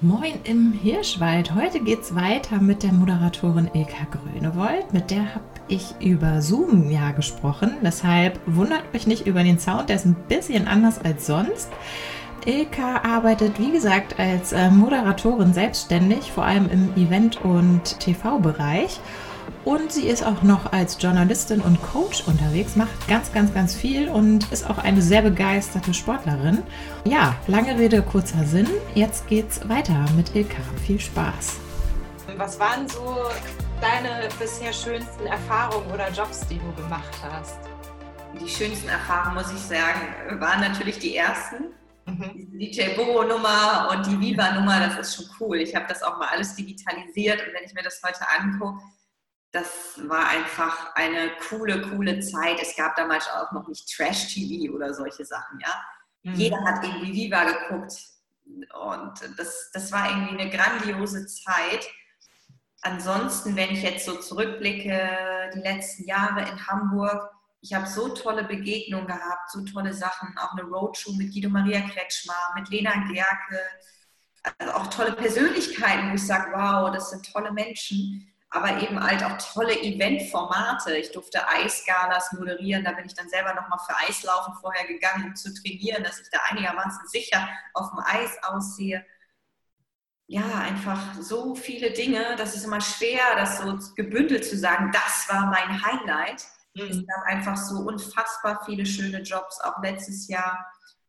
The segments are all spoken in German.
Moin im Hirschwald. Heute geht's weiter mit der Moderatorin Ilka Grönewold. Mit der habe ich über Zoom ja gesprochen. Deshalb wundert euch nicht über den Sound, der ist ein bisschen anders als sonst. Ilka arbeitet, wie gesagt, als äh, Moderatorin selbstständig, vor allem im Event- und TV-Bereich. Und sie ist auch noch als Journalistin und Coach unterwegs, macht ganz, ganz, ganz viel und ist auch eine sehr begeisterte Sportlerin. Ja, lange Rede, kurzer Sinn. Jetzt geht's weiter mit Ilka. Viel Spaß. Was waren so deine bisher schönsten Erfahrungen oder Jobs, die du gemacht hast? Die schönsten Erfahrungen, muss ich sagen, waren natürlich die ersten. Mhm. Die DJ Bobo-Nummer und die Viva-Nummer, das ist schon cool. Ich habe das auch mal alles digitalisiert und wenn ich mir das heute angucke, das war einfach eine coole, coole Zeit. Es gab damals auch noch nicht Trash-TV oder solche Sachen, ja. Mhm. Jeder hat irgendwie Viva geguckt und das, das war irgendwie eine grandiose Zeit. Ansonsten, wenn ich jetzt so zurückblicke, die letzten Jahre in Hamburg, ich habe so tolle Begegnungen gehabt, so tolle Sachen, auch eine Roadshow mit Guido Maria Kretschmar, mit Lena Gerke, also auch tolle Persönlichkeiten, wo ich sage, wow, das sind tolle Menschen aber eben halt auch tolle Eventformate. Ich durfte Eisgalas moderieren, da bin ich dann selber nochmal für Eislaufen vorher gegangen, um zu trainieren, dass ich da einigermaßen sicher auf dem Eis aussehe. Ja, einfach so viele Dinge, das ist immer schwer, das so gebündelt zu sagen, das war mein Highlight. Mhm. Es gab einfach so unfassbar viele schöne Jobs, auch letztes Jahr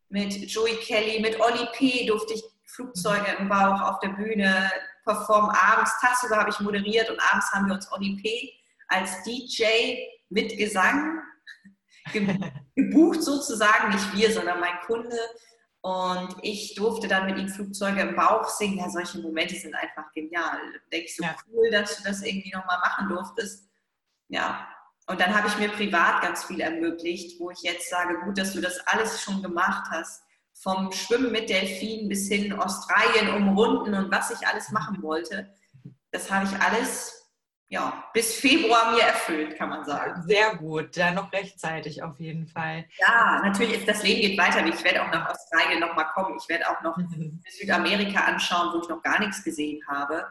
mit Joey Kelly, mit Olli P. durfte ich Flugzeuge im Bauch auf der Bühne performen abends. Tagsüber habe ich moderiert und abends haben wir uns ODP als DJ mit Gesang gebucht sozusagen. Nicht wir, sondern mein Kunde. Und ich durfte dann mit ihm Flugzeuge im Bauch singen. Ja, solche Momente sind einfach genial. Denke ich so ja. cool, dass du das irgendwie nochmal machen durftest. Ja. Und dann habe ich mir privat ganz viel ermöglicht, wo ich jetzt sage, gut, dass du das alles schon gemacht hast vom Schwimmen mit Delfinen bis hin Australien umrunden und was ich alles machen wollte. Das habe ich alles ja, bis Februar mir erfüllt, kann man sagen. Sehr gut, ja, noch rechtzeitig auf jeden Fall. Ja, natürlich ist das Leben geht weiter. Ich werde auch nach Australien nochmal kommen. Ich werde auch noch Südamerika anschauen, wo ich noch gar nichts gesehen habe.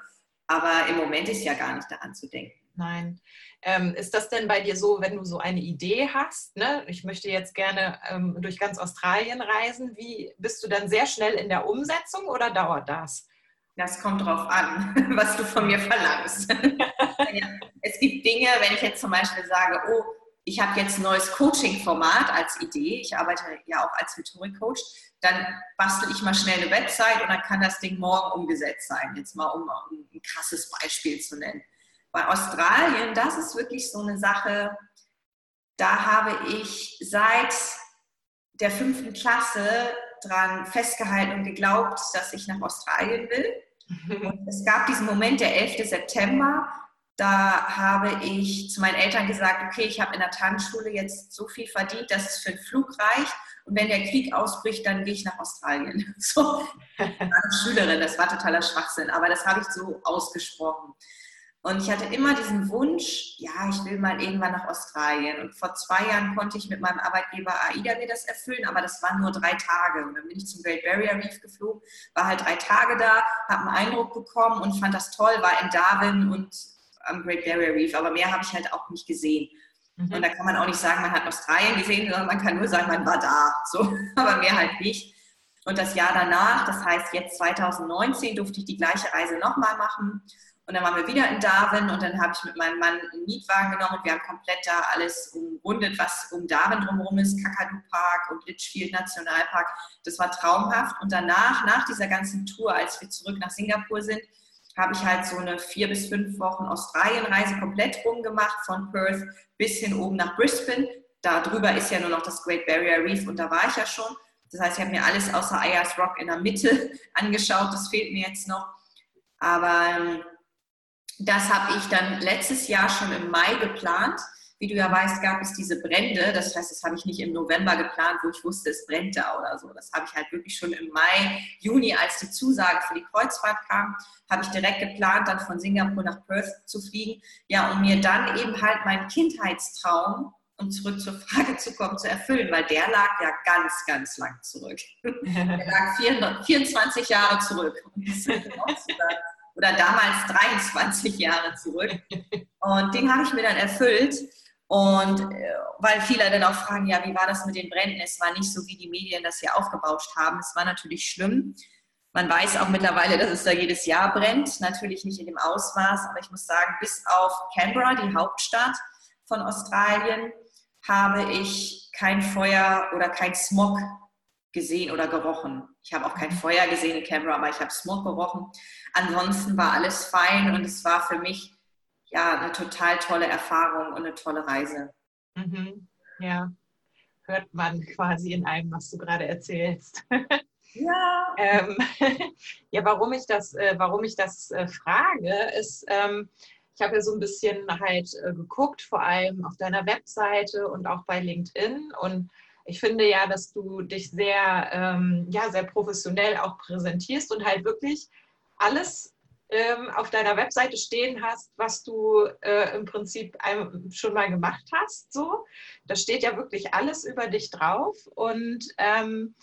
Aber im Moment ist ja gar nicht daran zu denken. Nein. Ähm, ist das denn bei dir so, wenn du so eine Idee hast, ne? ich möchte jetzt gerne ähm, durch ganz Australien reisen, wie bist du dann sehr schnell in der Umsetzung oder dauert das? Das kommt drauf an, was du von mir verlangst. es gibt Dinge, wenn ich jetzt zum Beispiel sage, oh, ich habe jetzt ein neues Coaching-Format als Idee, ich arbeite ja auch als Rhetorik-Coach, dann bastel ich mal schnell eine Website und dann kann das Ding morgen umgesetzt sein. Jetzt mal, um ein krasses Beispiel zu nennen. Bei Australien, das ist wirklich so eine Sache, da habe ich seit der fünften Klasse dran festgehalten und geglaubt, dass ich nach Australien will. Und es gab diesen Moment, der 11. September, da habe ich zu meinen Eltern gesagt, okay, ich habe in der Tanzschule jetzt so viel verdient, dass es für einen Flug reicht. Und wenn der Krieg ausbricht, dann gehe ich nach Australien. So, ich war eine Schülerin, das war totaler Schwachsinn, aber das habe ich so ausgesprochen. Und ich hatte immer diesen Wunsch, ja, ich will mal irgendwann nach Australien. Und vor zwei Jahren konnte ich mit meinem Arbeitgeber AIDA mir das erfüllen, aber das waren nur drei Tage. Und dann bin ich zum Great Barrier Reef geflogen, war halt drei Tage da, habe einen Eindruck bekommen und fand das toll, war in Darwin und am Great Barrier Reef. Aber mehr habe ich halt auch nicht gesehen. Mhm. Und da kann man auch nicht sagen, man hat Australien gesehen, sondern man kann nur sagen, man war da. So, aber mehr halt nicht. Und das Jahr danach, das heißt jetzt 2019, durfte ich die gleiche Reise nochmal machen und dann waren wir wieder in Darwin und dann habe ich mit meinem Mann einen Mietwagen genommen und wir haben komplett da alles umrundet, was um Darwin drumherum ist, Kakadu Park und Litchfield Nationalpark. Das war traumhaft. Und danach, nach dieser ganzen Tour, als wir zurück nach Singapur sind, habe ich halt so eine vier bis fünf Wochen Australienreise komplett rumgemacht, von Perth bis hin oben nach Brisbane. Da drüber ist ja nur noch das Great Barrier Reef und da war ich ja schon. Das heißt, ich habe mir alles außer Ayers Rock in der Mitte angeschaut. Das fehlt mir jetzt noch. Aber ähm, das habe ich dann letztes Jahr schon im Mai geplant. Wie du ja weißt, gab es diese Brände. Das heißt, das habe ich nicht im November geplant, wo ich wusste, es brennt da oder so. Das habe ich halt wirklich schon im Mai, Juni, als die Zusage für die Kreuzfahrt kam, habe ich direkt geplant, dann von Singapur nach Perth zu fliegen. Ja, um mir dann eben halt meinen Kindheitstraum um zurück zur Frage zu kommen, zu erfüllen, weil der lag ja ganz, ganz lang zurück. der lag 24 Jahre zurück. Oder damals 23 Jahre zurück. Und den habe ich mir dann erfüllt. Und äh, weil viele dann auch fragen, ja, wie war das mit den Bränden? Es war nicht so, wie die Medien das hier aufgebauscht haben. Es war natürlich schlimm. Man weiß auch mittlerweile, dass es da jedes Jahr brennt. Natürlich nicht in dem Ausmaß, aber ich muss sagen, bis auf Canberra, die Hauptstadt von Australien, habe ich kein Feuer oder kein Smog gesehen oder gerochen. Ich habe auch kein mhm. Feuer gesehen in Canberra, aber ich habe Smog gerochen. Ansonsten war alles fein und es war für mich ja eine total tolle Erfahrung und eine tolle Reise. Mhm. Ja, hört man quasi in allem, was du gerade erzählst. Ja. ähm, ja, warum ich das, äh, warum ich das äh, frage, ist, ähm, ich habe ja so ein bisschen halt äh, geguckt, vor allem auf deiner Webseite und auch bei LinkedIn. Und ich finde ja, dass du dich sehr, ähm, ja, sehr professionell auch präsentierst und halt wirklich alles ähm, auf deiner Webseite stehen hast, was du äh, im Prinzip schon mal gemacht hast. So, da steht ja wirklich alles über dich drauf und ähm,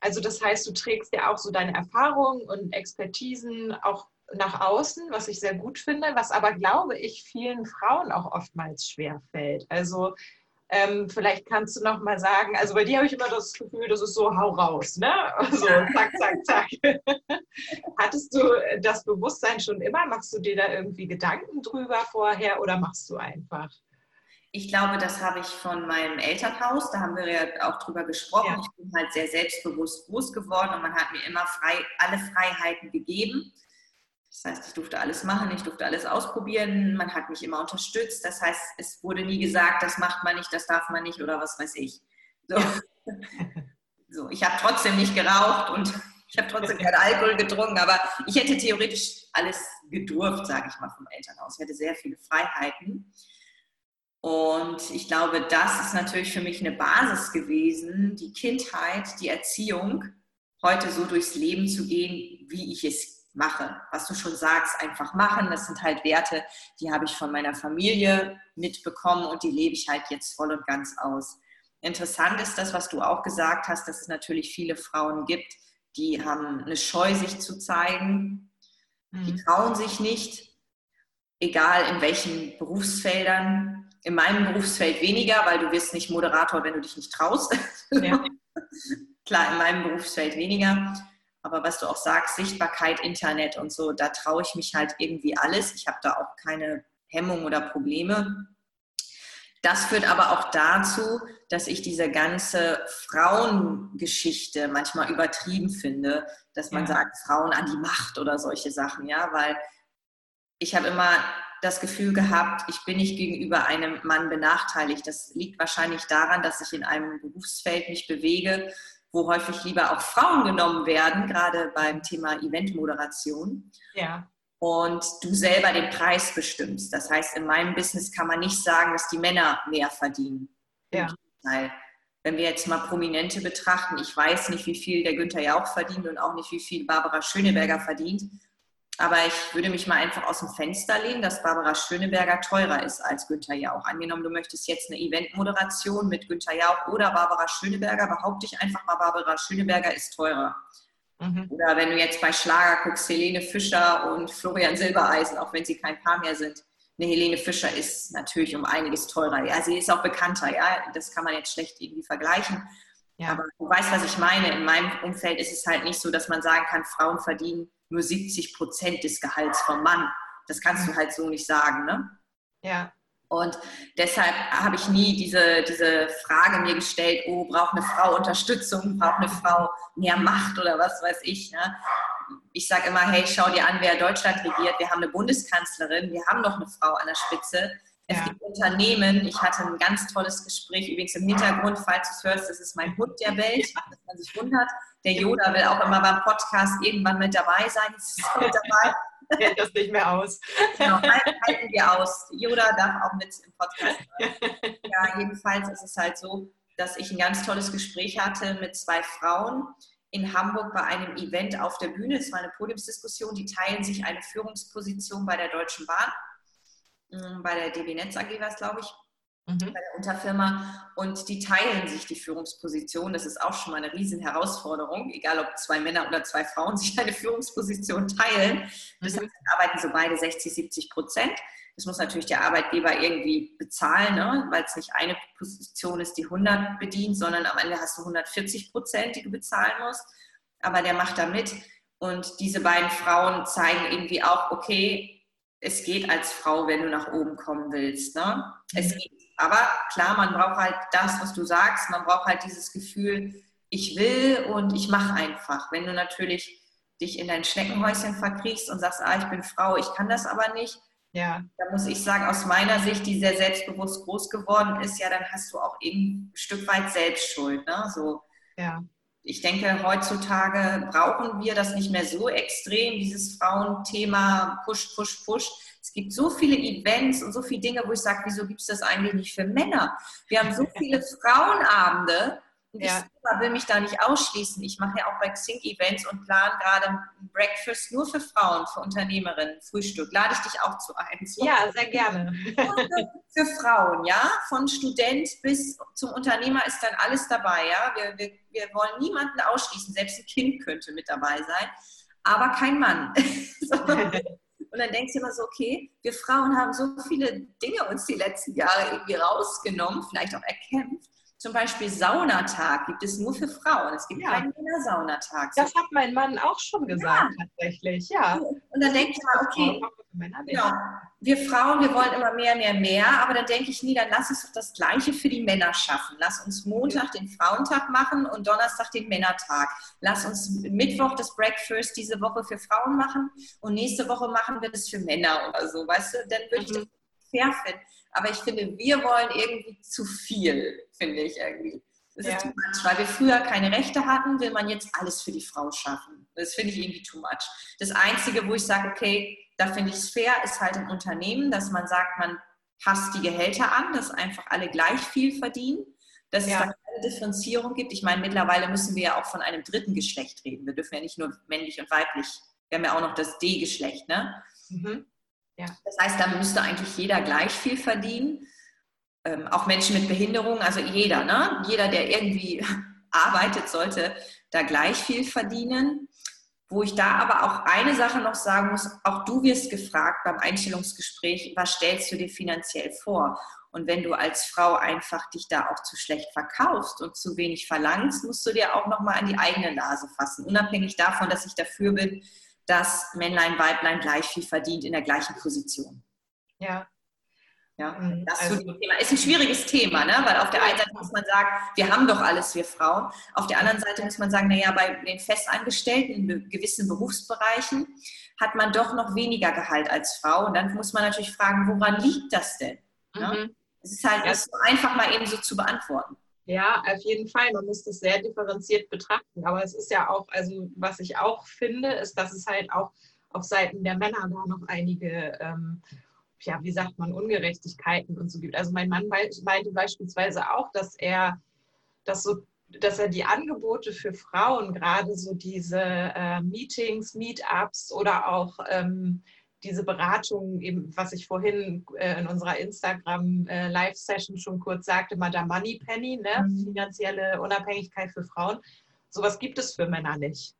also das heißt, du trägst ja auch so deine Erfahrungen und Expertisen auch nach außen, was ich sehr gut finde, was aber, glaube ich, vielen Frauen auch oftmals schwer fällt. Also ähm, vielleicht kannst du noch mal sagen, also bei dir habe ich immer das Gefühl, das ist so hau raus, ne? So zack, zack, zack. Hattest du das Bewusstsein schon immer? Machst du dir da irgendwie Gedanken drüber vorher oder machst du einfach? Ich glaube, das habe ich von meinem Elternhaus, da haben wir ja auch drüber gesprochen. Ja. Ich bin halt sehr selbstbewusst groß geworden und man hat mir immer frei, alle Freiheiten gegeben. Das heißt, ich durfte alles machen, ich durfte alles ausprobieren, man hat mich immer unterstützt. Das heißt, es wurde nie gesagt, das macht man nicht, das darf man nicht oder was weiß ich. So, so ich habe trotzdem nicht geraucht und ich habe trotzdem keinen Alkohol getrunken, aber ich hätte theoretisch alles gedurft, sage ich mal, vom Elternhaus. Ich hatte sehr viele Freiheiten. Und ich glaube, das ist natürlich für mich eine Basis gewesen, die Kindheit, die Erziehung, heute so durchs Leben zu gehen, wie ich es mache. Was du schon sagst, einfach machen. Das sind halt Werte, die habe ich von meiner Familie mitbekommen und die lebe ich halt jetzt voll und ganz aus. Interessant ist das, was du auch gesagt hast, dass es natürlich viele Frauen gibt, die haben eine Scheu, sich zu zeigen. Die mhm. trauen sich nicht, egal in welchen Berufsfeldern. In meinem Berufsfeld weniger, weil du wirst nicht Moderator, wenn du dich nicht traust. Ja. Klar, in meinem Berufsfeld weniger. Aber was du auch sagst, Sichtbarkeit, Internet und so, da traue ich mich halt irgendwie alles. Ich habe da auch keine Hemmung oder Probleme. Das führt aber auch dazu, dass ich diese ganze Frauengeschichte manchmal übertrieben finde, dass man ja. sagt, Frauen an die Macht oder solche Sachen, ja, weil ich habe immer das Gefühl gehabt, ich bin nicht gegenüber einem Mann benachteiligt. Das liegt wahrscheinlich daran, dass ich in einem Berufsfeld mich bewege, wo häufig lieber auch Frauen genommen werden, gerade beim Thema Eventmoderation. Ja. Und du selber den Preis bestimmst. Das heißt, in meinem Business kann man nicht sagen, dass die Männer mehr verdienen. Ja. Wenn wir jetzt mal Prominente betrachten, ich weiß nicht, wie viel der Günther Jauch verdient und auch nicht, wie viel Barbara Schöneberger verdient. Aber ich würde mich mal einfach aus dem Fenster lehnen, dass Barbara Schöneberger teurer ist als Günther Jauch. Angenommen, du möchtest jetzt eine Eventmoderation mit Günther Jauch oder Barbara Schöneberger, behaupte ich einfach mal, Barbara Schöneberger ist teurer. Mhm. Oder wenn du jetzt bei Schlager guckst, Helene Fischer und Florian Silbereisen, auch wenn sie kein Paar mehr sind. Eine Helene Fischer ist natürlich um einiges teurer. Ja, sie ist auch bekannter. Ja, das kann man jetzt schlecht irgendwie vergleichen. Ja. Aber du weißt, was ich meine. In meinem Umfeld ist es halt nicht so, dass man sagen kann, Frauen verdienen nur 70 Prozent des Gehalts vom Mann. Das kannst du halt so nicht sagen, ne? Ja. Und deshalb habe ich nie diese, diese Frage mir gestellt, oh, braucht eine Frau Unterstützung, braucht eine Frau mehr Macht oder was weiß ich. Ne? Ich sage immer, hey, schau dir an, wer Deutschland regiert. Wir haben eine Bundeskanzlerin, wir haben noch eine Frau an der Spitze. Es ja. gibt Unternehmen, ich hatte ein ganz tolles Gespräch, übrigens im Hintergrund, falls du es hörst, das ist mein Hund, der bellt, dass man sich wundert. Der Yoda will auch immer beim Podcast irgendwann mit dabei sein. Ist mit dabei. Hält das nicht mehr aus. Genau, halten wir aus. Yoda darf auch mit im Podcast sein. Ja, jedenfalls ist es halt so, dass ich ein ganz tolles Gespräch hatte mit zwei Frauen in Hamburg bei einem Event auf der Bühne. Es war eine Podiumsdiskussion. Die teilen sich eine Führungsposition bei der Deutschen Bahn. Mm, bei der DB Netz AG war es, glaube ich. mhm. bei der Unterfirma und die teilen sich die Führungsposition. Das ist auch schon mal eine riesen Herausforderung, egal ob zwei Männer oder zwei Frauen sich eine Führungsposition teilen. Das mhm. arbeiten so beide 60, 70 Prozent. Das muss natürlich der Arbeitgeber irgendwie bezahlen, ne? weil es nicht eine Position ist, die 100 bedient, sondern am Ende hast du 140 Prozent, die du bezahlen musst. Aber der macht da mit. Und diese beiden Frauen zeigen irgendwie auch, okay, es geht als Frau, wenn du nach oben kommen willst. Ne? Es mhm. geht. Aber klar, man braucht halt das, was du sagst. Man braucht halt dieses Gefühl, ich will und ich mache einfach. Wenn du natürlich dich in dein Schneckenhäuschen verkriechst und sagst, ah, ich bin Frau, ich kann das aber nicht, ja. Da muss ich sagen, aus meiner Sicht, die sehr selbstbewusst groß geworden ist, ja, dann hast du auch eben ein Stück weit Selbstschuld. Ne? So, ja. Ich denke, heutzutage brauchen wir das nicht mehr so extrem, dieses Frauenthema Push, Push, Push. Es gibt so viele Events und so viele Dinge, wo ich sage, wieso gibt es das eigentlich nicht für Männer? Wir haben so viele Frauenabende, und ja. ich will mich da nicht ausschließen. Ich mache ja auch bei Xing Events und plane gerade ein Breakfast nur für Frauen, für Unternehmerinnen, Frühstück. Lade ich dich auch zu ein. So. Ja, sehr gerne. für, Frauen, ja. Von Student bis zum Unternehmer ist dann alles dabei, ja. Wir, wir, wir wollen niemanden ausschließen. Selbst ein Kind könnte mit dabei sein, aber kein Mann. Und dann denkst du immer so, okay, wir Frauen haben so viele Dinge uns die letzten Jahre irgendwie rausgenommen, vielleicht auch erkämpft zum Beispiel Saunatag gibt es nur für Frauen. Es gibt ja. keinen Männersaunatag. Das hat mein Mann auch schon gesagt, ja. tatsächlich, ja. Und dann denke ich mal, okay, genau, wir Frauen, wir wollen immer mehr, mehr, mehr, aber dann denke ich nie, dann lass uns doch das Gleiche für die Männer schaffen. Lass uns Montag den Frauentag machen und Donnerstag den Männertag. Lass uns Mittwoch das Breakfast diese Woche für Frauen machen und nächste Woche machen wir das für Männer oder so, weißt du? Dann würde ich mhm. das fair finden. Aber ich finde, wir wollen irgendwie zu viel, finde ich irgendwie. Das ja. ist too much. Weil wir früher keine Rechte hatten, will man jetzt alles für die Frau schaffen. Das finde ich irgendwie too much. Das Einzige, wo ich sage, okay, da finde ich es fair, ist halt im Unternehmen, dass man sagt, man passt die Gehälter an, dass einfach alle gleich viel verdienen, dass ja. es da keine Differenzierung gibt. Ich meine, mittlerweile müssen wir ja auch von einem dritten Geschlecht reden. Wir dürfen ja nicht nur männlich und weiblich, wir haben ja auch noch das D-Geschlecht, ne? Mhm. Ja. Das heißt, da müsste eigentlich jeder gleich viel verdienen. Ähm, auch Menschen mit Behinderung, also jeder, ne? jeder, der irgendwie arbeitet, sollte da gleich viel verdienen. Wo ich da aber auch eine Sache noch sagen muss, auch du wirst gefragt beim Einstellungsgespräch, was stellst du dir finanziell vor? Und wenn du als Frau einfach dich da auch zu schlecht verkaufst und zu wenig verlangst, musst du dir auch nochmal an die eigene Nase fassen. Unabhängig davon, dass ich dafür bin, dass Männlein, Weiblein gleich viel verdient in der gleichen Position. Ja. Ja, mhm. das also, Thema. ist ein schwieriges Thema, ne? weil auf der einen Seite muss man sagen, wir haben doch alles, wir Frauen. Auf der anderen Seite muss man sagen, naja, bei den Festangestellten in gewissen Berufsbereichen hat man doch noch weniger Gehalt als Frau. Und dann muss man natürlich fragen, woran liegt das denn? Ne? Mhm. Es ist halt ja. nicht so einfach mal eben so zu beantworten. Ja, auf jeden Fall. Man muss das sehr differenziert betrachten. Aber es ist ja auch, also was ich auch finde, ist, dass es halt auch auf Seiten der Männer da noch einige, ähm, ja, wie sagt man, Ungerechtigkeiten und so gibt. Also mein Mann meinte beispielsweise auch, dass er das so dass er die Angebote für Frauen, gerade so diese äh, Meetings, Meetups oder auch ähm, diese Beratung, eben, was ich vorhin äh, in unserer Instagram-Live-Session äh, schon kurz sagte, Madame Moneypenny, ne? Mhm. finanzielle Unabhängigkeit für Frauen, sowas gibt es für Männer nicht.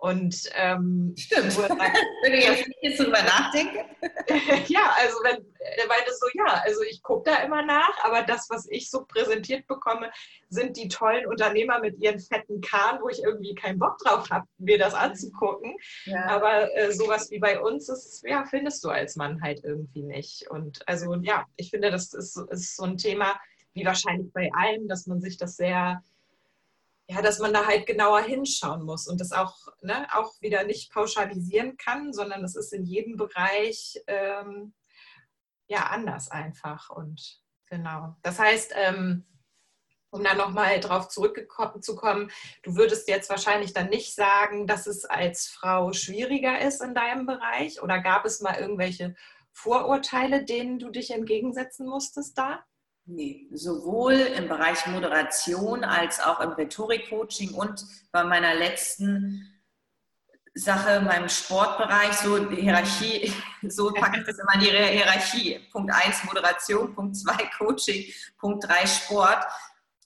Und ähm, stimmt. wenn ich jetzt, jetzt drüber nachdenke. ja, also wenn er meinte so, ja, also ich gucke da immer nach, aber das, was ich so präsentiert bekomme, sind die tollen Unternehmer mit ihren fetten Kahn, wo ich irgendwie keinen Bock drauf habe, mir das anzugucken. Ja. Aber äh, sowas wie bei uns ist, ja, findest du als Mann halt irgendwie nicht. Und also ja, ich finde, das ist, ist so ein Thema, wie wahrscheinlich bei allem, dass man sich das sehr ja, dass man da halt genauer hinschauen muss und das auch, ne, auch wieder nicht pauschalisieren kann, sondern es ist in jedem Bereich ähm, ja anders einfach. Und genau. Das heißt, ähm, um da nochmal drauf zurückzukommen, du würdest jetzt wahrscheinlich dann nicht sagen, dass es als Frau schwieriger ist in deinem Bereich oder gab es mal irgendwelche Vorurteile, denen du dich entgegensetzen musstest da? Nee, sowohl im Bereich Moderation als auch im Rhetorik-Coaching und bei meiner letzten Sache in meinem Sportbereich, so Hierarchie, so packe ich das immer in die Hierarchie. Punkt 1 Moderation, Punkt 2 Coaching, Punkt 3 Sport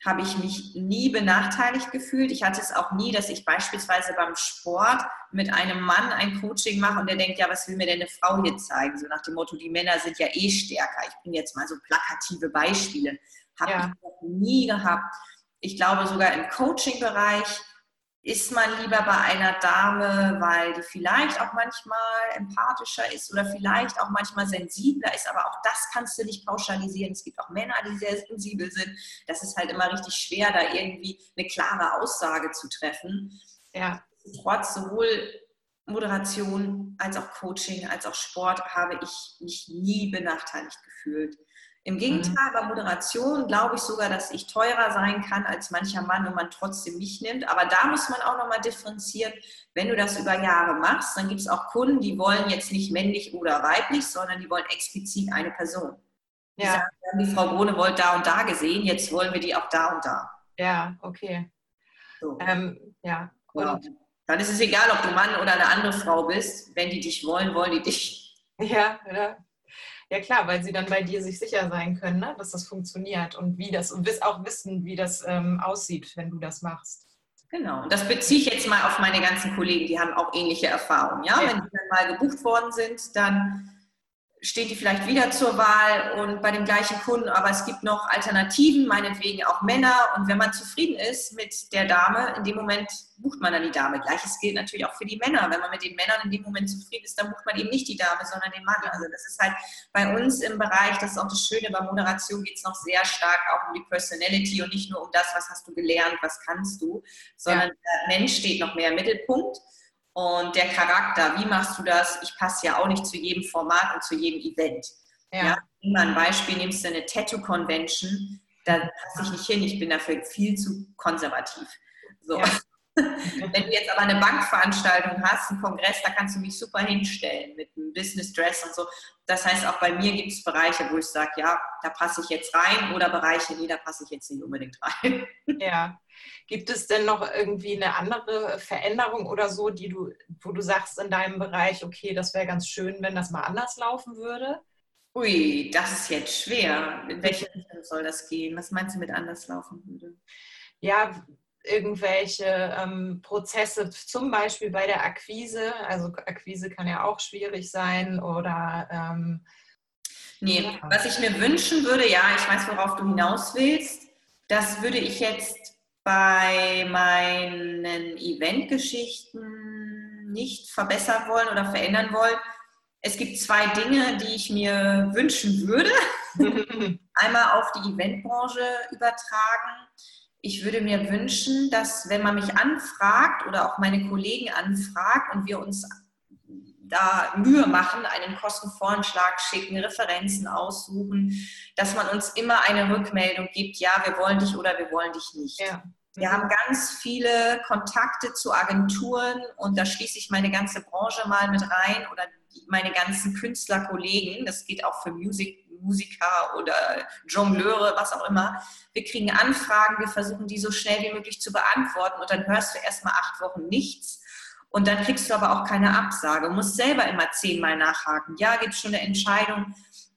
habe ich mich nie benachteiligt gefühlt. Ich hatte es auch nie, dass ich beispielsweise beim Sport mit einem Mann ein Coaching mache und der denkt, ja, was will mir denn eine Frau hier zeigen? So nach dem Motto, die Männer sind ja eh stärker. Ich bringe jetzt mal so plakative Beispiele. Habe ja. ich nie gehabt. Ich glaube sogar im Coaching-Bereich ist man lieber bei einer Dame, weil die vielleicht auch manchmal empathischer ist oder vielleicht auch manchmal sensibler ist, aber auch das kannst du nicht pauschalisieren. Es gibt auch Männer, die sehr sensibel sind. Das ist halt immer richtig schwer, da irgendwie eine klare Aussage zu treffen. Ja. Trotz sowohl Moderation als auch Coaching, als auch Sport habe ich mich nie benachteiligt gefühlt. Im Gegenteil, mhm. bei Moderation glaube ich sogar, dass ich teurer sein kann als mancher Mann und man trotzdem mich nimmt. Aber da muss man auch nochmal differenzieren. Wenn du das über Jahre machst, dann gibt es auch Kunden, die wollen jetzt nicht männlich oder weiblich, sondern die wollen explizit eine Person. Die ja. sagen, wir haben die Frau Grunewald da und da gesehen, jetzt wollen wir die auch da und da. Ja, okay. So. Ähm, ja. Und ja. Dann ist es egal, ob du Mann oder eine andere Frau bist. Wenn die dich wollen, wollen die dich. Ja, ja. Ja klar, weil sie dann bei dir sich sicher sein können, ne? dass das funktioniert und wie das und auch wissen, wie das ähm, aussieht, wenn du das machst. Genau, und das beziehe ich jetzt mal auf meine ganzen Kollegen, die haben auch ähnliche Erfahrungen. Ja? ja. Wenn die dann mal gebucht worden sind, dann steht die vielleicht wieder zur Wahl und bei dem gleichen Kunden, aber es gibt noch Alternativen, meinetwegen auch Männer. Und wenn man zufrieden ist mit der Dame, in dem Moment bucht man dann die Dame. Gleiches gilt natürlich auch für die Männer. Wenn man mit den Männern in dem Moment zufrieden ist, dann bucht man eben nicht die Dame, sondern den Mann. Also das ist halt bei uns im Bereich, das ist auch das Schöne, bei Moderation geht es noch sehr stark auch um die Personality und nicht nur um das, was hast du gelernt, was kannst du, sondern ja. der Mensch steht noch mehr im Mittelpunkt. Und der Charakter, wie machst du das? Ich passe ja auch nicht zu jedem Format und zu jedem Event. Ja. ja immer ein Beispiel, nimmst du eine Tattoo-Convention, da passe ich nicht hin, ich bin dafür viel zu konservativ. So. Ja. Wenn du jetzt aber eine Bankveranstaltung hast, einen Kongress, da kannst du mich super hinstellen mit einem Business Dress und so. Das heißt, auch bei mir gibt es Bereiche, wo ich sage, ja, da passe ich jetzt rein oder Bereiche, nee, da passe ich jetzt nicht unbedingt rein. Ja. Gibt es denn noch irgendwie eine andere Veränderung oder so, die du, wo du sagst in deinem Bereich, okay, das wäre ganz schön, wenn das mal anders laufen würde? Ui, das ist jetzt schwer. In welche Richtung soll das gehen? Was meinst du mit anders laufen würde? Ja, irgendwelche ähm, Prozesse, zum Beispiel bei der Akquise. Also Akquise kann ja auch schwierig sein oder ähm, Nee, ja. was ich mir wünschen würde, ja, ich weiß, worauf du hinaus willst, das würde ich jetzt bei meinen Eventgeschichten nicht verbessern wollen oder verändern wollen. Es gibt zwei Dinge, die ich mir wünschen würde. Einmal auf die Eventbranche übertragen. Ich würde mir wünschen, dass wenn man mich anfragt oder auch meine Kollegen anfragt und wir uns da Mühe machen, einen Kostenvoranschlag schicken, Referenzen aussuchen, dass man uns immer eine Rückmeldung gibt, ja, wir wollen dich oder wir wollen dich nicht. Ja. Wir haben ganz viele Kontakte zu Agenturen und da schließe ich meine ganze Branche mal mit rein oder meine ganzen Künstlerkollegen. Das geht auch für Musik, Musiker oder Jongleure, was auch immer. Wir kriegen Anfragen, wir versuchen die so schnell wie möglich zu beantworten und dann hörst du erstmal acht Wochen nichts. Und dann kriegst du aber auch keine Absage. Du musst selber immer zehnmal nachhaken. Ja, gibt es schon eine Entscheidung?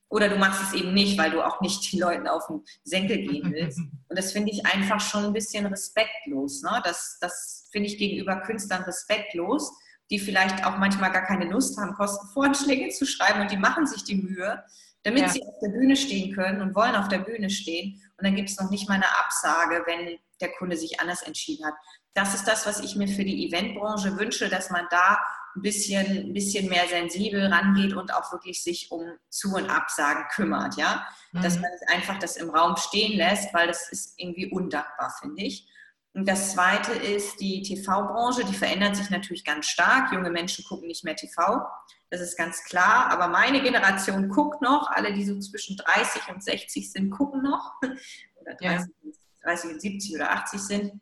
Oder du machst es eben nicht, weil du auch nicht den Leuten auf den Senkel gehen willst. Und das finde ich einfach schon ein bisschen respektlos. Ne? Das, das finde ich gegenüber Künstlern respektlos, die vielleicht auch manchmal gar keine Lust haben, Kostenvorschläge zu schreiben und die machen sich die Mühe, damit ja. sie auf der Bühne stehen können und wollen auf der Bühne stehen. Und dann gibt es noch nicht mal eine Absage, wenn der Kunde sich anders entschieden hat. Das ist das, was ich mir für die Eventbranche wünsche, dass man da ein bisschen, ein bisschen mehr sensibel rangeht und auch wirklich sich um Zu- und Absagen kümmert, ja. Mhm. Dass man einfach das im Raum stehen lässt, weil das ist irgendwie undankbar, finde ich. Und das zweite ist die TV-Branche, die verändert sich natürlich ganz stark. Junge Menschen gucken nicht mehr TV, das ist ganz klar. Aber meine Generation guckt noch, alle, die so zwischen 30 und 60 sind, gucken noch. Oder 30, ja. 30 und 70 oder 80 sind.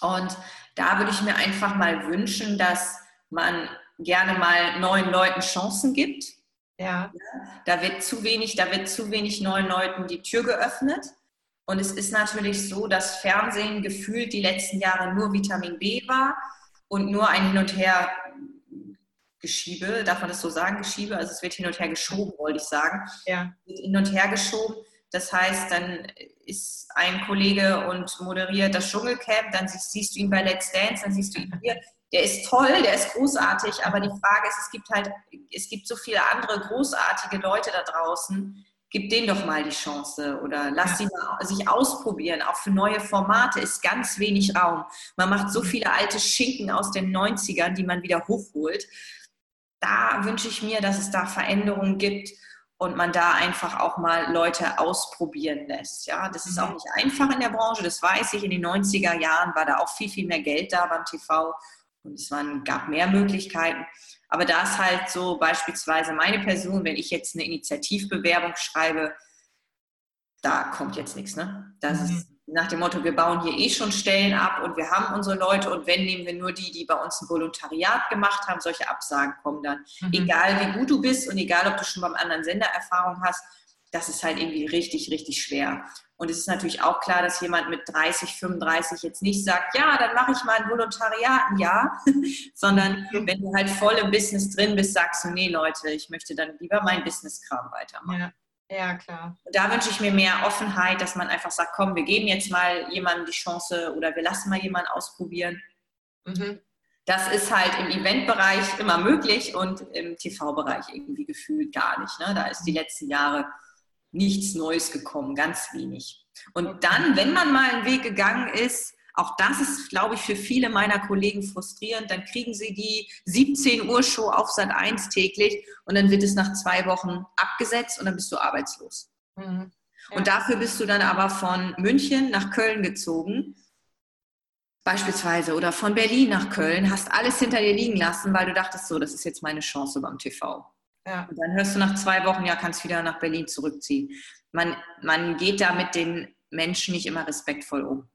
Und da würde ich mir einfach mal wünschen, dass man gerne mal neuen Leuten Chancen gibt. Ja. Da wird zu wenig, da wird zu wenig neuen Leuten die Tür geöffnet. Und es ist natürlich so, dass Fernsehen gefühlt die letzten Jahre nur Vitamin B war und nur ein Hin und Her Geschiebe, darf man das so sagen, Geschiebe? Also es wird hin und her geschoben, wollte ich sagen. Ja. Wird hin und her geschoben. Das heißt, dann ist ein Kollege und moderiert das Dschungelcamp, dann siehst, du ihn bei Let's Dance, dann siehst du ihn hier. Der ist toll, der ist großartig, aber die Frage ist, es gibt halt, es gibt so viele andere großartige Leute da draußen. Gib denen doch mal die Chance oder lass sie mal sich ausprobieren. Auch für neue Formate ist ganz wenig Raum. Man macht so viele alte Schinken aus den 90ern, die man wieder hochholt. Da wünsche ich mir, dass es da Veränderungen gibt und man da einfach auch mal Leute ausprobieren lässt. Ja, das ist auch mhm. nicht einfach in der Branche, das weiß ich. In den 90er Jahren war da auch viel, viel mehr Geld da beim TV und es waren, gab mehr Möglichkeiten. Aber da ist halt so beispielsweise meine Person, wenn ich jetzt eine Initiativbewerbung schreibe, da kommt jetzt nichts. Ne? Das mhm. ist nach dem Motto, wir bauen hier eh schon Stellen ab und wir haben unsere Leute und wenn, nehmen wir nur die, die bei uns ein Volontariat gemacht haben. Solche Absagen kommen dann. Mhm. Egal wie gut du bist und egal ob du schon beim anderen Sender Erfahrung hast, das ist halt irgendwie richtig, richtig schwer. Und es ist natürlich auch klar, dass jemand mit 30, 35 jetzt nicht sagt, ja, dann mache ich mal ein Volontariat ein Jahr, sondern mhm. wenn du halt voll im Business drin bist, sagst du, nee, Leute, ich möchte dann lieber mein Business-Kram weitermachen. Ja. Ja, klar. Und da wünsche ich mir mehr Offenheit, dass man einfach sagt, komm, wir geben jetzt mal jemandem die Chance oder wir lassen mal jemanden ausprobieren. Mhm. Das ist halt im Eventbereich immer möglich und im TV-Bereich irgendwie gefühlt gar nicht. Ne? Da ist die letzten Jahre nichts Neues gekommen, ganz wenig. Und dann, wenn man mal einen Weg gegangen ist, auch das ist, glaube ich, für viele meiner Kollegen frustrierend. Dann kriegen sie die 17 Uhr Show auf Sat 1 täglich und dann wird es nach zwei Wochen abgesetzt und dann bist du arbeitslos. Mhm. Ja. Und dafür bist du dann aber von München nach Köln gezogen, beispielsweise, oder von Berlin nach Köln, hast alles hinter dir liegen lassen, weil du dachtest, so, das ist jetzt meine Chance beim TV. Ja. Und dann hörst du nach zwei Wochen, ja, kannst wieder nach Berlin zurückziehen. Man, man geht da mit den Menschen nicht immer respektvoll um.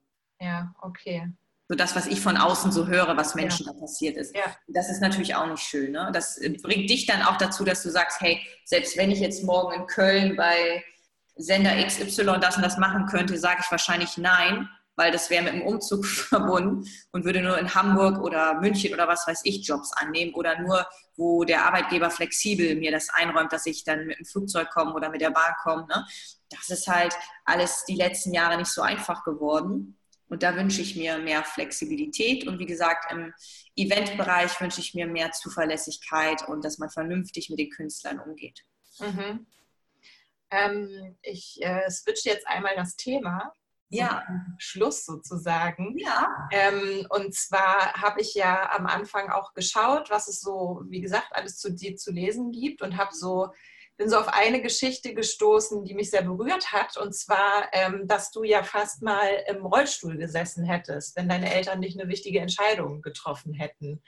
Ja, okay. So das, was ich von außen so höre, was Menschen ja. da passiert ist. Ja. Das ist natürlich auch nicht schön. Ne? Das bringt dich dann auch dazu, dass du sagst, hey, selbst wenn ich jetzt morgen in Köln bei Sender XY das und das machen könnte, sage ich wahrscheinlich nein, weil das wäre mit dem Umzug verbunden und würde nur in Hamburg oder München oder was weiß ich Jobs annehmen oder nur, wo der Arbeitgeber flexibel mir das einräumt, dass ich dann mit dem Flugzeug komme oder mit der Bahn komme. Ne? Das ist halt alles die letzten Jahre nicht so einfach geworden. Und da wünsche ich mir mehr Flexibilität und wie gesagt, im Eventbereich wünsche ich mir mehr Zuverlässigkeit und dass man vernünftig mit den Künstlern umgeht. Mhm. Ähm, ich äh, switche jetzt einmal das Thema. Ja. Schluss sozusagen. Ja. Ähm, und zwar habe ich ja am Anfang auch geschaut, was es so, wie gesagt, alles zu dir zu lesen gibt und habe so bin so auf eine Geschichte gestoßen, die mich sehr berührt hat. Und zwar, ähm, dass du ja fast mal im Rollstuhl gesessen hättest, wenn deine Eltern nicht eine wichtige Entscheidung getroffen hätten.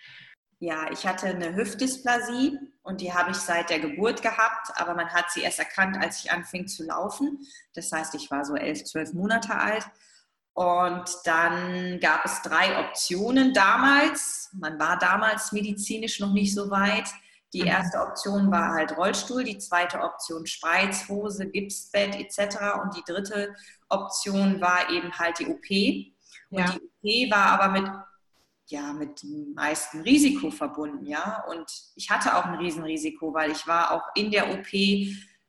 Ja, ich hatte eine Hüftdysplasie und die habe ich seit der Geburt gehabt, aber man hat sie erst erkannt, als ich anfing zu laufen. Das heißt, ich war so elf, zwölf Monate alt. Und dann gab es drei Optionen damals. Man war damals medizinisch noch nicht so weit. Die mhm. erste Option war halt Rollstuhl, die zweite Option Spreizhose, Gipsbett etc. Und die dritte Option war eben halt die OP. Und ja. die OP war aber mit, ja, mit dem meisten Risiko verbunden, ja. Und ich hatte auch ein Riesenrisiko, weil ich war auch in der OP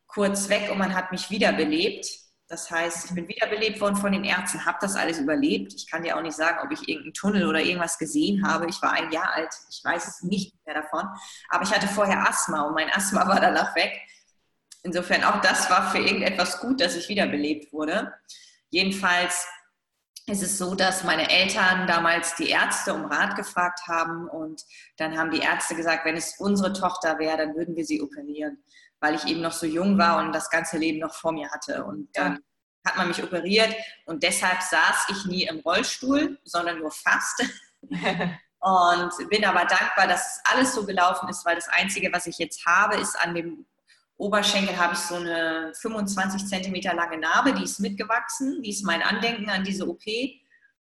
kurz weg und man hat mich wiederbelebt. Das heißt, ich bin wiederbelebt worden von den Ärzten, habe das alles überlebt. Ich kann dir auch nicht sagen, ob ich irgendeinen Tunnel oder irgendwas gesehen habe. Ich war ein Jahr alt, ich weiß es nicht mehr davon. Aber ich hatte vorher Asthma und mein Asthma war danach weg. Insofern auch das war für irgendetwas gut, dass ich wiederbelebt wurde. Jedenfalls ist es so, dass meine Eltern damals die Ärzte um Rat gefragt haben und dann haben die Ärzte gesagt, wenn es unsere Tochter wäre, dann würden wir sie operieren weil ich eben noch so jung war und das ganze Leben noch vor mir hatte. Und dann hat man mich operiert und deshalb saß ich nie im Rollstuhl, sondern nur fast. und bin aber dankbar, dass alles so gelaufen ist, weil das Einzige, was ich jetzt habe, ist an dem Oberschenkel habe ich so eine 25 Zentimeter lange Narbe, die ist mitgewachsen, die ist mein Andenken an diese OP.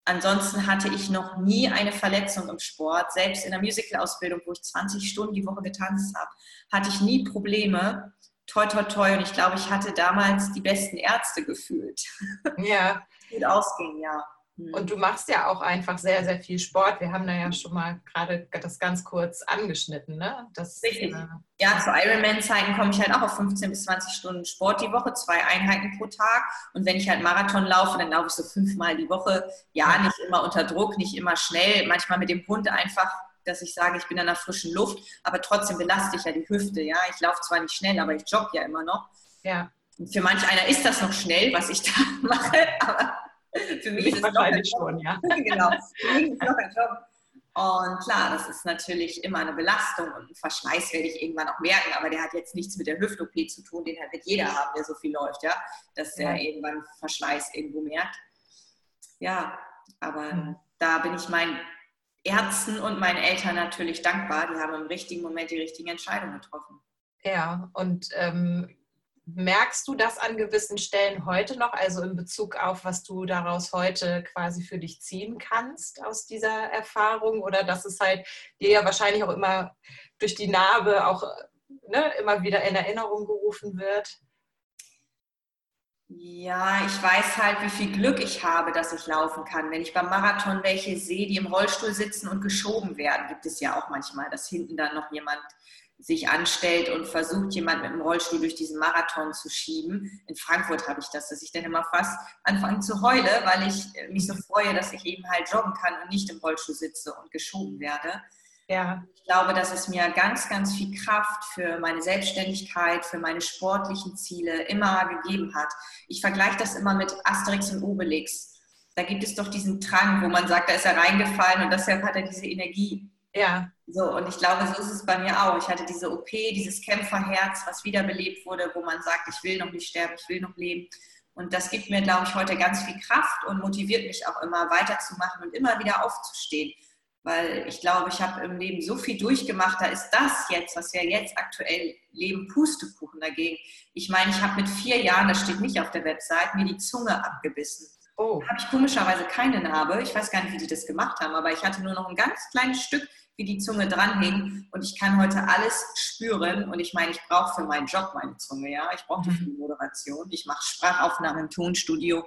Ansonsten hatte ich noch nie eine Verletzung im Sport. Selbst in der Musical-Ausbildung, wo ich 20 Stunden die Woche getanzt habe, hatte ich nie Probleme. Toi, toi, toi. Und ich glaube, ich hatte damals die besten Ärzte gefühlt. Ja. Gut ausging, ja. Mhm. Und du machst ja auch einfach sehr, sehr viel Sport. Wir haben da ja schon mal gerade das ganz kurz angeschnitten. Ne? Das, Richtig. Äh, ja, zu Ironman-Zeiten komme ich halt auch auf 15 bis 20 Stunden Sport die Woche, zwei Einheiten pro Tag. Und wenn ich halt Marathon laufe, dann laufe ich so fünfmal die Woche. Ja, nicht immer unter Druck, nicht immer schnell, manchmal mit dem Hund einfach dass ich sage, ich bin in der frischen Luft, aber trotzdem belaste ich ja die Hüfte. Ja, ich laufe zwar nicht schnell, aber ich jogge ja immer noch. Ja. Und für manch einer ist das noch schnell, was ich da mache, aber für mich ist es wahrscheinlich schon, ja. genau. Für mich ist es noch ein Job. Und klar, das ist natürlich immer eine Belastung und einen Verschleiß werde ich irgendwann auch merken, aber der hat jetzt nichts mit der Hüft-OP zu tun, den wird jeder haben, der so viel läuft, ja, dass der ja. irgendwann Verschleiß irgendwo merkt. Ja, aber ja. da bin ich meinen Ärzten und meinen Eltern natürlich dankbar. Die haben im richtigen Moment die richtigen Entscheidungen getroffen. Ja, und ähm, Merkst du das an gewissen Stellen heute noch, also in Bezug auf, was du daraus heute quasi für dich ziehen kannst aus dieser Erfahrung? Oder dass es halt dir ja wahrscheinlich auch immer durch die Narbe auch ne, immer wieder in Erinnerung gerufen wird? Ja, ich weiß halt, wie viel Glück ich habe, dass ich laufen kann. Wenn ich beim Marathon welche sehe, die im Rollstuhl sitzen und geschoben werden, gibt es ja auch manchmal, dass hinten dann noch jemand sich anstellt und versucht, jemand mit dem Rollstuhl durch diesen Marathon zu schieben. In Frankfurt habe ich das, dass ich dann immer fast anfange zu heulen, weil ich mich so freue, dass ich eben halt joggen kann und nicht im Rollstuhl sitze und geschoben werde. Ja. Ich glaube, dass es mir ganz, ganz viel Kraft für meine Selbstständigkeit, für meine sportlichen Ziele immer gegeben hat. Ich vergleiche das immer mit Asterix und Obelix. Da gibt es doch diesen Drang, wo man sagt, da ist er reingefallen und deshalb hat er diese Energie. Ja. So, und ich glaube, so ist es bei mir auch. Ich hatte diese OP, dieses Kämpferherz, was wiederbelebt wurde, wo man sagt, ich will noch nicht sterben, ich will noch leben. Und das gibt mir, glaube ich, heute ganz viel Kraft und motiviert mich auch immer weiterzumachen und immer wieder aufzustehen. Weil ich glaube, ich habe im Leben so viel durchgemacht, da ist das jetzt, was wir jetzt aktuell leben, Pustekuchen dagegen. Ich meine, ich habe mit vier Jahren, das steht nicht auf der Website, mir die Zunge abgebissen. Oh. Habe ich komischerweise keine Narbe. Ich weiß gar nicht, wie die das gemacht haben, aber ich hatte nur noch ein ganz kleines Stück wie die Zunge dranhing und ich kann heute alles spüren und ich meine, ich brauche für meinen Job meine Zunge, ja, ich brauche die für die Moderation, ich mache Sprachaufnahmen im Tonstudio,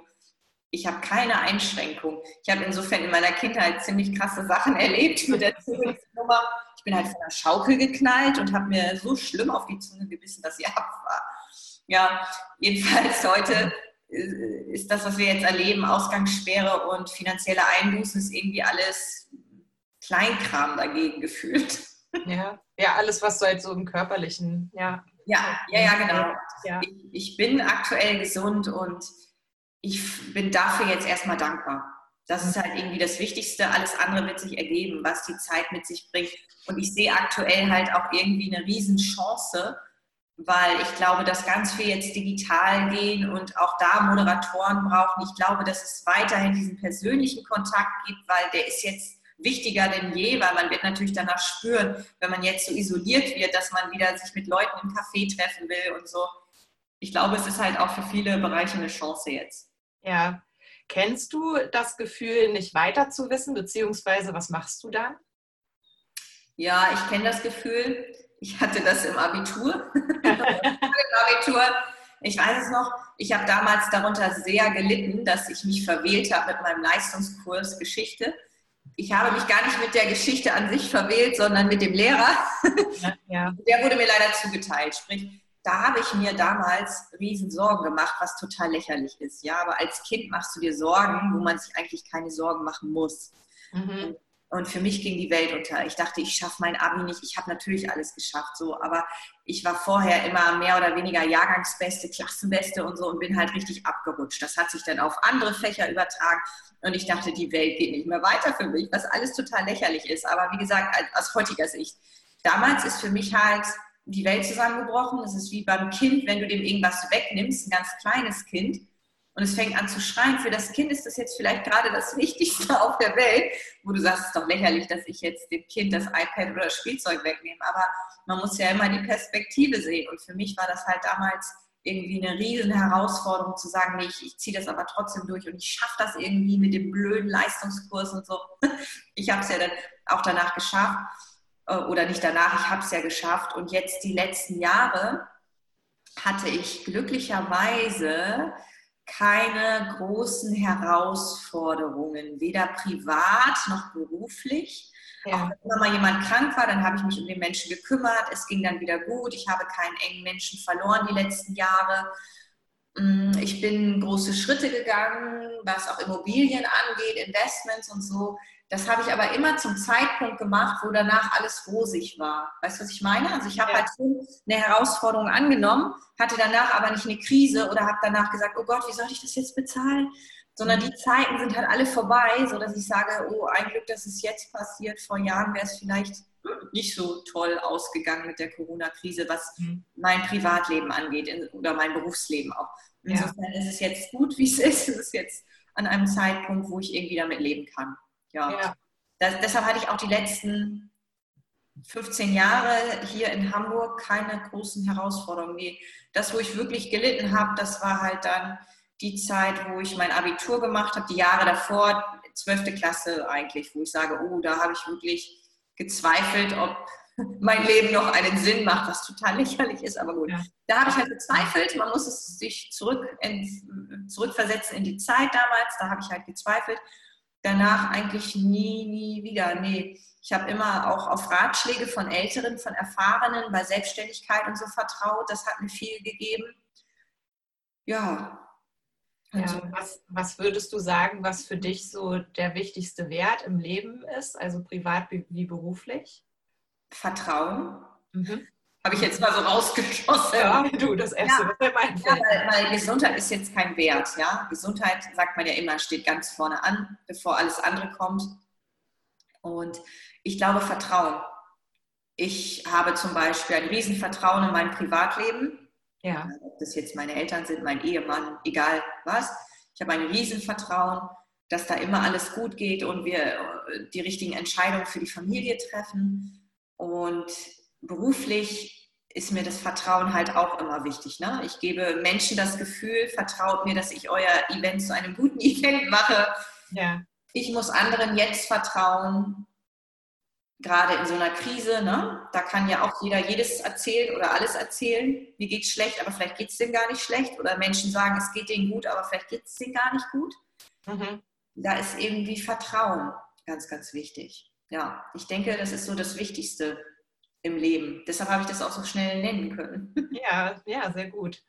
ich habe keine Einschränkung. Ich habe insofern in meiner Kindheit ziemlich krasse Sachen erlebt mit der Zungenummer. Ich bin halt von der Schaukel geknallt und habe mir so schlimm auf die Zunge gebissen, dass sie ab war. Ja, jedenfalls heute ist das, was wir jetzt erleben, Ausgangssperre und finanzielle Einbußen, ist irgendwie alles Kleinkram dagegen gefühlt. Ja, ja alles, was so halt so im körperlichen, ja. Ja, ja, ja, genau. Ja. Ich, ich bin aktuell gesund und ich bin dafür jetzt erstmal dankbar. Das ist halt irgendwie das Wichtigste. Alles andere wird sich ergeben, was die Zeit mit sich bringt. Und ich sehe aktuell halt auch irgendwie eine Riesenchance, weil ich glaube, dass ganz viel jetzt digital gehen und auch da Moderatoren brauchen. Ich glaube, dass es weiterhin diesen persönlichen Kontakt gibt, weil der ist jetzt wichtiger denn je, weil man wird natürlich danach spüren, wenn man jetzt so isoliert wird, dass man wieder sich mit Leuten im Café treffen will und so. Ich glaube, es ist halt auch für viele Bereiche eine Chance jetzt. Ja. Kennst du das Gefühl, nicht weiter zu wissen, beziehungsweise was machst du dann? Ja, ich kenne das Gefühl. Ich hatte das im Abitur. Im Abitur. Ich weiß es noch, ich habe damals darunter sehr gelitten, dass ich mich verwählt habe mit meinem Leistungskurs Geschichte ich habe mich gar nicht mit der Geschichte an sich verwählt, sondern mit dem Lehrer. Ja, ja. Der wurde mir leider zugeteilt. Sprich, da habe ich mir damals riesen Sorgen gemacht, was total lächerlich ist. Ja, aber als Kind machst du dir Sorgen, wo man sich eigentlich keine Sorgen machen muss. Mhm. Und für mich ging die Welt unter. Ich dachte, ich schaffe mein Abi nicht. Ich habe natürlich alles geschafft, so, aber ich war vorher immer mehr oder weniger Jahrgangsbeste, Klassenbeste und so und bin halt richtig abgerutscht. Das hat sich dann auf andere Fächer übertragen und ich dachte, die Welt geht nicht mehr weiter für mich, was alles total lächerlich ist. Aber wie gesagt, aus heutiger Sicht. Damals ist für mich halt die Welt zusammengebrochen. Es ist wie beim Kind, wenn du dem irgendwas wegnimmst, ein ganz kleines Kind und es fängt an zu schreien. Für das Kind ist das jetzt vielleicht gerade das Wichtigste auf der Welt, wo du sagst, es ist doch lächerlich, dass ich jetzt dem Kind das iPad oder das Spielzeug wegnehme. Aber man muss ja immer die Perspektive sehen. Und für mich war das halt damals irgendwie eine riesen Herausforderung zu sagen, nee, ich, ich ziehe das aber trotzdem durch und ich schaffe das irgendwie mit dem blöden Leistungskurs und so. Ich habe es ja dann auch danach geschafft äh, oder nicht danach, ich habe es ja geschafft. Und jetzt die letzten Jahre hatte ich glücklicherweise keine großen Herausforderungen, weder privat noch beruflich. Ja. Auch wenn mal jemand krank war, dann habe ich mich um den Menschen gekümmert. Es ging dann wieder gut. Ich habe keinen engen Menschen verloren die letzten Jahre. Mm, ich bin große Schritte gegangen, was auch Immobilien angeht, Investments und so. Das habe ich aber immer zum Zeitpunkt gemacht, wo danach alles rosig war. Weißt du, was ich meine? Also ich habe ja. halt eine Herausforderung angenommen, hatte danach aber nicht eine Krise oder habe danach gesagt, oh Gott, wie soll ich das jetzt bezahlen? Sondern die Zeiten sind halt alle vorbei, sodass ich sage, oh, ein Glück, dass es jetzt passiert. Vor Jahren wäre es vielleicht nicht so toll ausgegangen mit der Corona-Krise, was mhm. mein Privatleben angeht oder mein Berufsleben auch. Insofern ja. ist es jetzt gut, wie es ist. Es ist jetzt an einem Zeitpunkt, wo ich irgendwie damit leben kann ja. ja. Das, deshalb hatte ich auch die letzten 15 Jahre hier in Hamburg keine großen Herausforderungen. Nee, das, wo ich wirklich gelitten habe, das war halt dann die Zeit, wo ich mein Abitur gemacht habe, die Jahre davor, 12. Klasse eigentlich, wo ich sage, oh, da habe ich wirklich gezweifelt, ob mein Leben noch einen Sinn macht, was total lächerlich ist, aber gut. Ja. Da habe ich halt gezweifelt, man muss es sich zurück in, zurückversetzen in die Zeit damals, da habe ich halt gezweifelt danach eigentlich nie, nie wieder. Nee, ich habe immer auch auf Ratschläge von Älteren, von Erfahrenen bei Selbstständigkeit und so vertraut. Das hat mir viel gegeben. Ja. Also. ja was, was würdest du sagen, was für dich so der wichtigste Wert im Leben ist, also privat wie beruflich? Vertrauen. Mhm. Habe ich jetzt mal so rausgeschossen. Ja, du, das erste, ja. was mein ja, weil, weil, Gesundheit ist jetzt kein Wert. Ja? Gesundheit, sagt man ja immer, steht ganz vorne an, bevor alles andere kommt. Und ich glaube Vertrauen. Ich habe zum Beispiel ein Riesenvertrauen in mein Privatleben. Ja. Ob das jetzt meine Eltern sind, mein Ehemann, egal was. Ich habe ein Riesenvertrauen, dass da immer alles gut geht und wir äh, die richtigen Entscheidungen für die Familie treffen. Und beruflich ist mir das Vertrauen halt auch immer wichtig. Ne? Ich gebe Menschen das Gefühl, vertraut mir, dass ich euer Event zu einem guten Event mache. Ja. Ich muss anderen jetzt vertrauen, gerade in so einer Krise. Ne? Da kann ja auch jeder jedes erzählen oder alles erzählen. Mir geht es schlecht, aber vielleicht geht es denen gar nicht schlecht. Oder Menschen sagen, es geht denen gut, aber vielleicht geht es denen gar nicht gut. Mhm. Da ist irgendwie Vertrauen ganz, ganz wichtig. Ja, ich denke, das ist so das Wichtigste im Leben. Deshalb habe ich das auch so schnell nennen können. Ja, ja, sehr gut.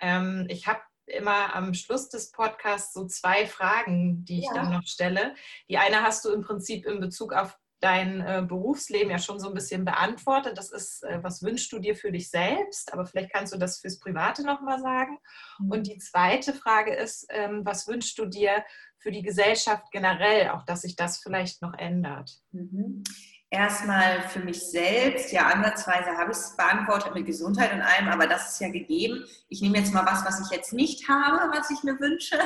Ähm, ich habe immer am Schluss des Podcasts so zwei Fragen, die ich ja. dann noch stelle. Die eine hast du im Prinzip in Bezug auf dein äh, Berufsleben ja schon so ein bisschen beantwortet. Das ist, äh, was wünschst du dir für dich selbst? Aber vielleicht kannst du das fürs Private nochmal sagen. Mhm. Und die zweite Frage ist, ähm, was wünschst du dir für die Gesellschaft generell, auch dass sich das vielleicht noch ändert? Mhm erstmal für mich selbst, ja, ansatzweise habe ich es beantwortet mit Gesundheit und allem, aber das ist ja gegeben. Ich nehme jetzt mal was, was ich jetzt nicht habe, was ich mir wünsche.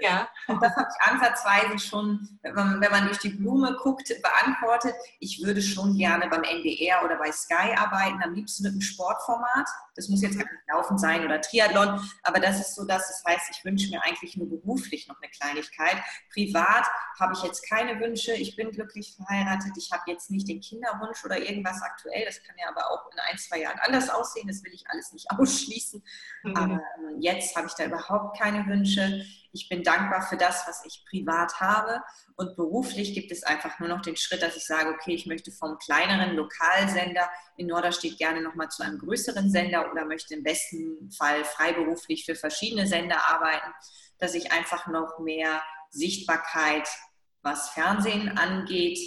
Ja. Und das habe ich ansatzweise schon, wenn man, wenn man durch die Blume guckt, beantwortet. Ich würde schon gerne beim NDR oder bei Sky arbeiten, am liebsten mit einem Sportformat. Das muss jetzt gar nicht Laufen sein oder Triathlon, aber das ist so das. Das heißt, ich wünsche mir eigentlich nur beruflich noch eine Kleinigkeit. Privat habe ich jetzt keine Wünsche. Ich bin glücklich verheiratet. Ich habe jetzt nicht den Kinderwunsch oder irgendwas aktuell. Das kann ja aber auch in ein, zwei Jahren anders aussehen. Das will ich alles nicht ausschließen. Mhm. Aber ähm, jetzt habe ich da überhaupt keine Wünsche. Ich bin dankbar für das, was ich privat habe. Und beruflich gibt es einfach nur noch den Schritt, dass ich sage, okay, ich möchte vom kleineren Lokalsender in Norderstedt gerne nochmal zu einem größeren Sender oder möchte im besten Fall freiberuflich für verschiedene Sender arbeiten, dass ich einfach noch mehr Sichtbarkeit, was Fernsehen angeht,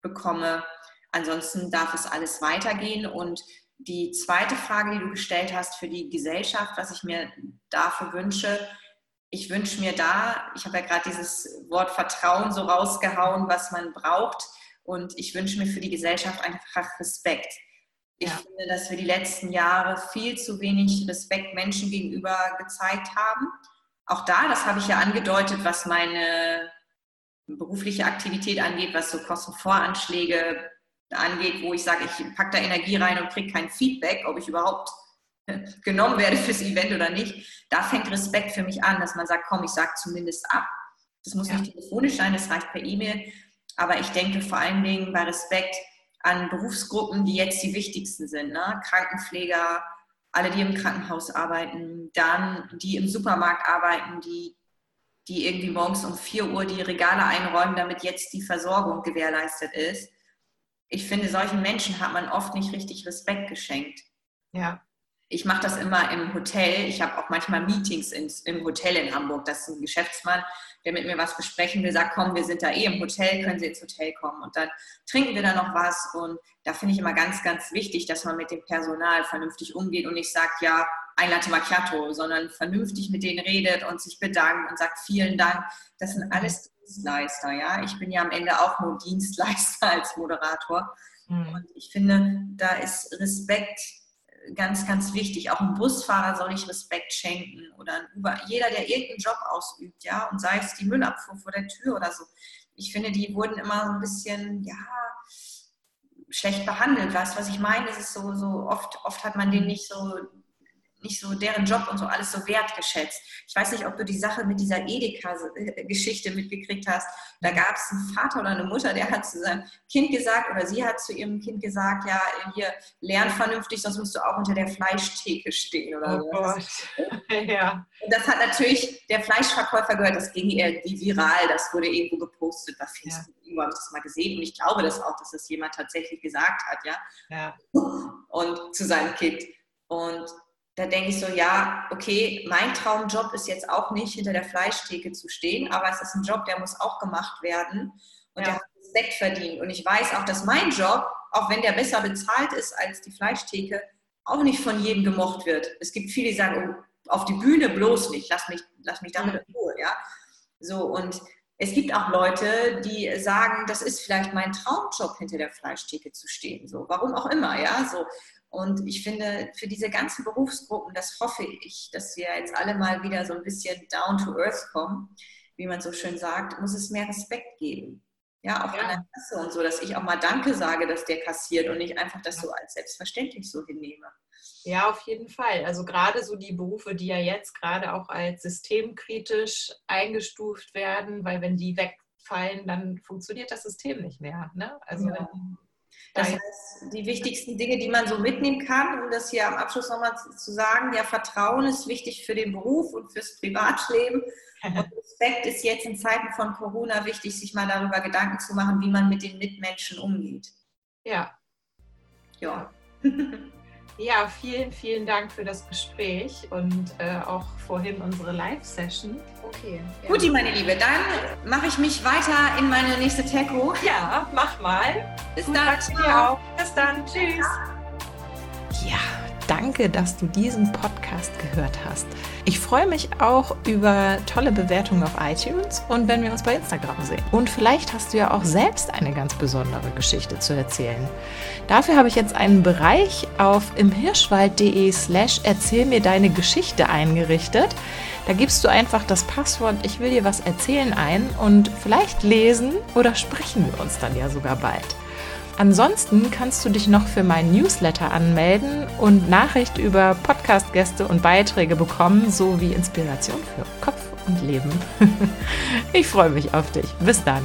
bekomme. Ansonsten darf es alles weitergehen und die zweite Frage, die du gestellt hast für die Gesellschaft, was ich mir dafür wünsche, ich wünsche mir da, ich habe ja gerade dieses Wort Vertrauen so rausgehauen, was man braucht. Und ich wünsche mir für die Gesellschaft einfach Respekt. Ich ja. finde, dass wir die letzten Jahre viel zu wenig Respekt Menschen gegenüber gezeigt haben. Auch da, das habe ich ja angedeutet, was meine berufliche Aktivität angeht, was so Kostenvoranschläge angeht, wo ich sage, ich packe da Energie rein und kriege kein Feedback, ob ich überhaupt genommen werde fürs Event oder nicht, da fängt Respekt für mich an, dass man sagt, komm, ich sage zumindest ab. Das muss ja. nicht telefonisch sein, das reicht per E-Mail. Aber ich denke vor allen Dingen bei Respekt an Berufsgruppen, die jetzt die wichtigsten sind. Ne? Krankenpfleger, alle, die im Krankenhaus arbeiten, dann die im Supermarkt arbeiten, die, die irgendwie morgens um 4 Uhr die Regale einräumen, damit jetzt die Versorgung gewährleistet ist. Ich finde, solchen Menschen hat man oft nicht richtig Respekt geschenkt. Ja ich mache das immer im Hotel. Ich habe auch manchmal Meetings ins, im Hotel in Hamburg. Das ist ein Geschäftsmann, der mit mir was besprechen will, sagt, komm, wir sind da eh im Hotel, können Sie ins Hotel kommen. Und dann trinken wir da noch was. Und da finde ich immer ganz, ganz wichtig, dass man mit dem Personal vernünftig umgeht und nicht sagt, ja, ein Latte Macchiato, sondern vernünftig mit denen redet und sich bedankt und sagt, vielen Dank. Das sind alles Dienstleister, ja. Ich bin ja am Ende auch nur Dienstleister als Moderator. Mhm. Und ich finde, da ist Respekt ganz, ganz wichtig. Auch ein Busfahrer soll ich Respekt schenken oder ein Uber. Jeder, der irgendeinen Job ausübt, ja, und sei es die Müllabfuhr vor der Tür oder so. Ich finde, die wurden immer so ein bisschen, ja, schlecht behandelt. Weißt was ich meine? Es ist so, so oft, oft hat man den nicht so nicht so deren Job und so alles so wertgeschätzt. Ich weiß nicht, ob du die Sache mit dieser Edeka-Geschichte mitgekriegt hast. Da gab es einen Vater oder eine Mutter, der hat zu seinem Kind gesagt oder sie hat zu ihrem Kind gesagt, ja, hier lern vernünftig, sonst musst du auch unter der Fleischtheke stehen oder oh so. Gott. ja. Und das hat natürlich der Fleischverkäufer gehört, das ging irgendwie viral, das wurde irgendwo gepostet bei Facebook. Ja. Irgendwo habe ich das mal gesehen und ich glaube das auch, dass das jemand tatsächlich gesagt hat, ja. ja. Und zu seinem Kind. Und da denke ich so, ja, okay, mein Traumjob ist jetzt auch nicht hinter der Fleischtheke zu stehen, aber es ist ein Job, der muss auch gemacht werden und ja. der hat Respekt verdient. Und ich weiß auch, dass mein Job, auch wenn der besser bezahlt ist als die Fleischtheke, auch nicht von jedem gemocht wird. Es gibt viele, die sagen, oh, auf die Bühne bloß nicht, lass mich, lass mich damit in Ruhe, ja. So, und es gibt auch Leute, die sagen, das ist vielleicht mein Traumjob, hinter der Fleischtheke zu stehen. So, warum auch immer, ja. So. Und ich finde, für diese ganzen Berufsgruppen, das hoffe ich, dass wir jetzt alle mal wieder so ein bisschen down to earth kommen, wie man so schön sagt, muss es mehr Respekt geben. Ja, auch ja. an der Kasse und so, dass ich auch mal Danke sage, dass der kassiert und nicht einfach das so als selbstverständlich so hinnehme. Ja, auf jeden Fall. Also gerade so die Berufe, die ja jetzt gerade auch als systemkritisch eingestuft werden, weil wenn die wegfallen, dann funktioniert das System nicht mehr. Ne? Also ja. Das heißt, die wichtigsten Dinge, die man so mitnehmen kann, um das hier am Abschluss nochmal zu sagen, ja, Vertrauen ist wichtig für den Beruf und fürs Privatleben. Und Respekt ist jetzt in Zeiten von Corona wichtig, sich mal darüber Gedanken zu machen, wie man mit den Mitmenschen umgeht. Ja. Ja. Ja, vielen, vielen Dank für das Gespräch und äh, auch vorhin unsere Live-Session. Okay. Ja. Guti, meine Liebe, dann mache ich mich weiter in meine nächste Techo. Ja, mach mal. Bis Gut, dann. Ciao. Bis dann. Tschüss. Ja, danke, dass du diesen Podcast gehört hast. Ich freue mich auch über tolle Bewertungen auf iTunes und wenn wir uns bei Instagram sehen. Und vielleicht hast du ja auch selbst eine ganz besondere Geschichte zu erzählen. Dafür habe ich jetzt einen Bereich auf imhirschwald.de slash erzähl mir deine Geschichte eingerichtet. Da gibst du einfach das Passwort Ich will dir was erzählen ein und vielleicht lesen oder sprechen wir uns dann ja sogar bald. Ansonsten kannst du dich noch für meinen Newsletter anmelden und Nachricht über Podcast-Gäste und Beiträge bekommen, sowie Inspiration für Kopf und Leben. Ich freue mich auf dich. Bis dann.